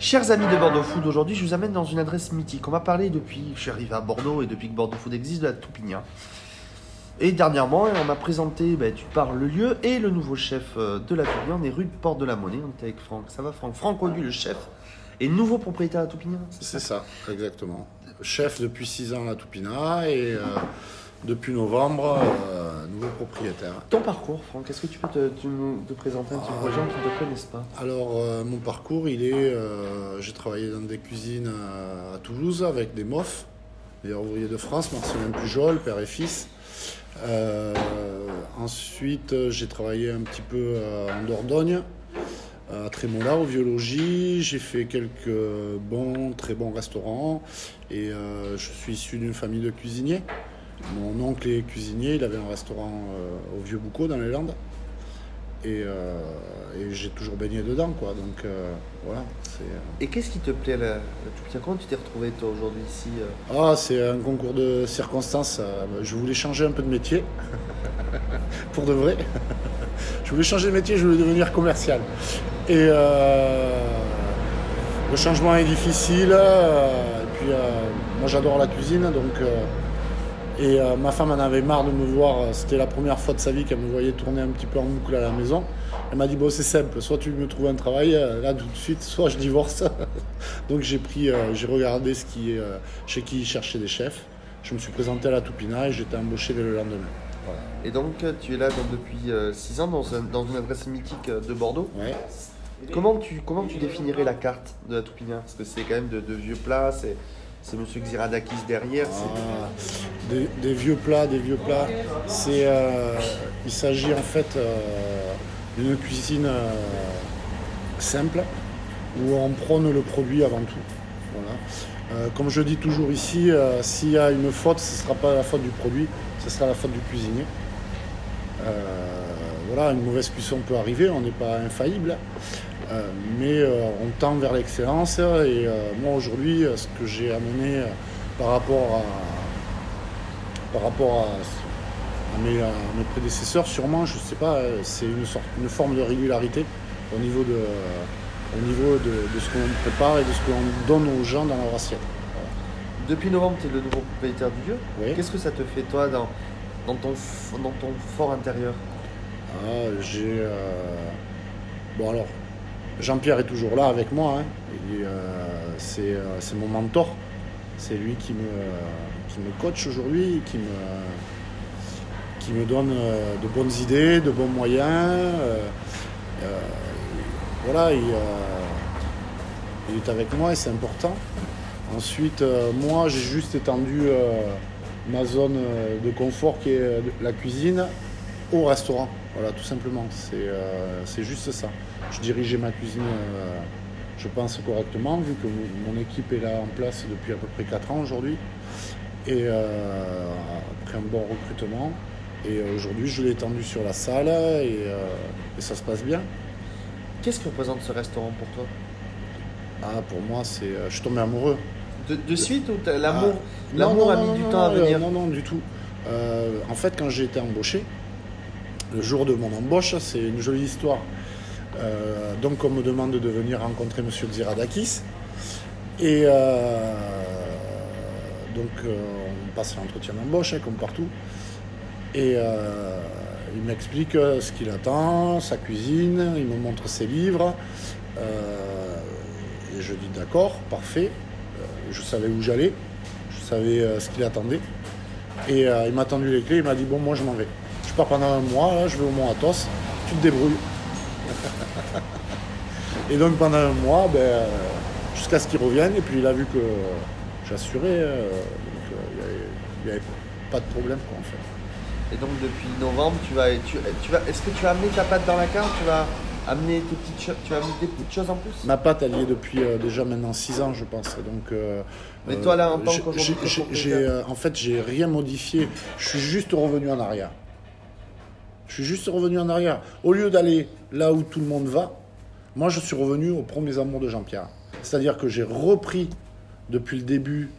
Chers amis de Bordeaux Food, aujourd'hui je vous amène dans une adresse mythique. On m'a parlé depuis, je suis arrivé à Bordeaux et depuis que Bordeaux Food existe, de la Toupigna. Et dernièrement, on m'a présenté, ben, tu parles, le lieu et le nouveau chef euh, de la Toupigna. On est rue de Porte de la Monnaie, on est avec Franck. Ça va Franck? Franck Augu, le chef, et nouveau propriétaire à Toupigna C'est ça, exactement. Chef depuis 6 ans à la Toupina et euh, depuis novembre, euh, nouveau propriétaire. Ton parcours, Franck, est-ce que tu peux te, présenter un petit peu les gens qui ne te connaissent pas? Alors, euh, mon parcours, il est. euh, J'ai travaillé dans des cuisines à, à Toulouse avec des MOF, meilleurs ouvriers de France, Marcelin Pujol, père et fils. Euh, ensuite, j'ai travaillé un petit peu en Dordogne, à Trémola, au Viologie. J'ai fait quelques bons, très bons restaurants. Et je suis issu d'une famille de cuisiniers. Mon oncle est cuisinier, il avait un restaurant euh, au Vieux Boucau dans les Landes. Et, euh, et j'ai toujours baigné dedans, quoi. Donc euh, voilà. Et qu'est-ce qui te plaît à la, la Toupigna Comment tu t'es retrouvé toi aujourd'hui ici Ah, c'est un concours de circonstances. Je voulais changer un peu de métier. Pour de vrai. Je voulais changer de métier, je voulais devenir commercial. Et le changement est difficile. et puis, moi, j'adore la cuisine. Donc, et euh, ma femme en avait marre de me voir. C'était la première fois de sa vie qu'elle me voyait tourner un petit peu en boucle à la maison. Elle m'a dit Bon, c'est simple. Soit tu me trouves un travail, euh, là, tout de suite, soit je divorce. Donc, j'ai pris, euh, j'ai regardé ce qui, euh, chez qui ils cherchaient des chefs. Je me suis présenté à la Toupina et j'étais embauché dès le lendemain. Voilà. Et donc euh, tu es là donc, depuis 6 ans dans, un- dans une adresse mythique euh, de Bordeaux. Ouais. Comment tu, comment tu définirais la carte de la Toupigna Parce que c'est quand même de, de vieux plats, c'est, c'est Monsieur Xiradakis derrière. Ah, des, vieux plats, des vieux plats. C'est, euh, il s'agit en fait euh, d'une cuisine euh, simple où on prône le produit avant tout. Voilà. Comme je dis toujours ici, s'il y a une faute, ce ne sera pas la faute du produit, ce sera la faute du cuisinier. Voilà, une mauvaise cuisson peut arriver, on n'est pas infaillible, mais euh, on tend vers l'excellence. Et euh, moi aujourd'hui, euh, ce que j'ai amené euh, par rapport à, par rapport à, à mes, à mes prédécesseurs, sûrement, je sais pas, euh, c'est une sorte, une forme de régularité au niveau de, au niveau de, de ce qu'on prépare et de ce qu'on donne aux gens dans leur assiette. Depuis novembre, tu es le nouveau propriétaire du lieu. Oui. Qu'est-ce que ça te fait toi dans, dans, ton, dans ton fort intérieur? Ah, j'ai. euh, Bon, alors, Jean-Pierre est toujours là avec moi. hein. Euh, c'est, euh, c'est mon mentor. C'est lui qui me, me coach aujourd'hui, qui me, donne euh, de bonnes idées, de bons moyens. euh, euh, voilà, il, euh, il est avec moi et c'est important. Ensuite, euh, moi, j'ai juste étendu euh, ma zone euh, de confort qui est euh, la cuisine au restaurant. Voilà, tout simplement. C'est euh, juste ça. Je dirigeais ma cuisine, euh, je pense, correctement, vu que mon, équipe est là en place depuis à peu près 4 ans aujourd'hui. Et euh, après un bon recrutement. Et euh, aujourd'hui, je l'ai étendu sur la salle et, et ça se passe bien. Qu'est-ce que représente ce restaurant pour toi? Ah, pour moi, c'est, je suis tombé amoureux. de, de suite ou l'amour, Ah, l'amour non, a mis non, du non, temps à venir? Non, non, du tout. En fait, quand j'ai été embauché, le jour de mon embauche, c'est une jolie histoire. Euh, donc, on me demande de venir rencontrer Monsieur Xiradakis. Et euh, donc, euh, on passe l'entretien d'embauche, hein, comme partout. Et il m'explique ce qu'il attend, sa cuisine, il me montre ses livres. Et je dis d'accord, parfait. Je savais où j'allais, je savais ce qu'il attendait. Et il m'a tendu les clés, il m'a dit bon moi je m'en vais. Je pars pendant un mois, là, je vais au Mont Athos, tu te débrouilles. et donc pendant un mois, ben, jusqu'à ce qu'il revienne, et puis il a vu que j'assurais, euh, donc euh, il n'y avait, pas de problème quoi en fait. Et donc depuis novembre, tu vas, tu, tu vas, est-ce que tu vas amener ta pâte dans la carte? Tu vas amener tes petites tu vas amener des petites choses en plus? Ma pâte, elle y est depuis euh, déjà maintenant 6 ans, je pense. Donc, euh, Mais toi, là, en tant qu'aujourd'hui En fait, j'ai rien modifié. Je suis juste revenu en arrière. Je suis juste revenu en arrière. Au lieu d'aller là où tout le monde va, moi, je suis revenu aux premiers amours de Jean-Pierre. C'est-à-dire que j'ai repris depuis le début,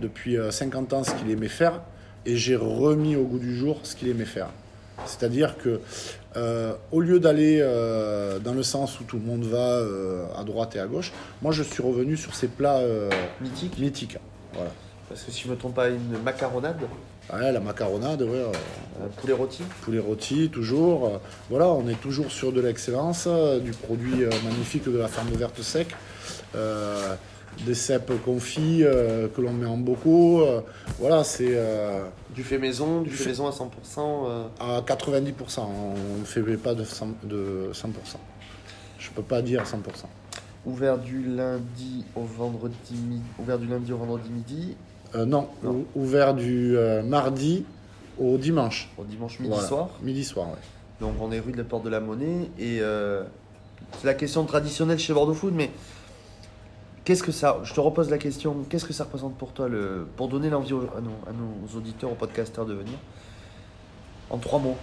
depuis euh, 50 ans, ce qu'il aimait faire, et j'ai remis au goût du jour ce qu'il aimait faire. C'est-à-dire que euh, au lieu d'aller euh, dans le sens où tout le monde va euh, à droite et à gauche, moi je suis revenu sur ces plats euh, Mythique mythiques. Voilà. Parce que si je me trompe pas, une macaronade, Ouais, la macaronade, ouais, euh, euh, poulet rôti. poulet rôti, toujours. Voilà, on est toujours sur de l'excellence, euh, du produit magnifique de la ferme verte sec. Euh, des cèpes confits euh, que l'on met en bocaux. euh, voilà, c'est euh, Du fait maison, du fait fait- maison à 100%. euh, à 90%. On ne fait pas de 100%. de 100%. Je peux pas dire 100%. ouvert du lundi au vendredi midi. Ouvert du lundi au vendredi midi, Euh, non, Non. ou- ouvert du euh, mardi au dimanche. au dimanche midi Voilà. soir. Midi soir, ouais. Donc on est rue de la Porte de la Monnaie et euh, c'est la question traditionnelle chez Bordeaux Food, mais qu'est-ce que ça Je te repose la question. Qu'est-ce que ça représente pour toi le pour donner l'envie à nos, à nos auditeurs, aux podcasteurs de venir En trois mots,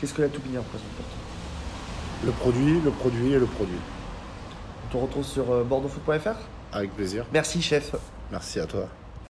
qu'est-ce que la Toupinière représente pour toi? Le produit, le produit et le produit. On te retrouve sur bordeauxfood.fr. Avec plaisir. Merci chef. Merci à toi.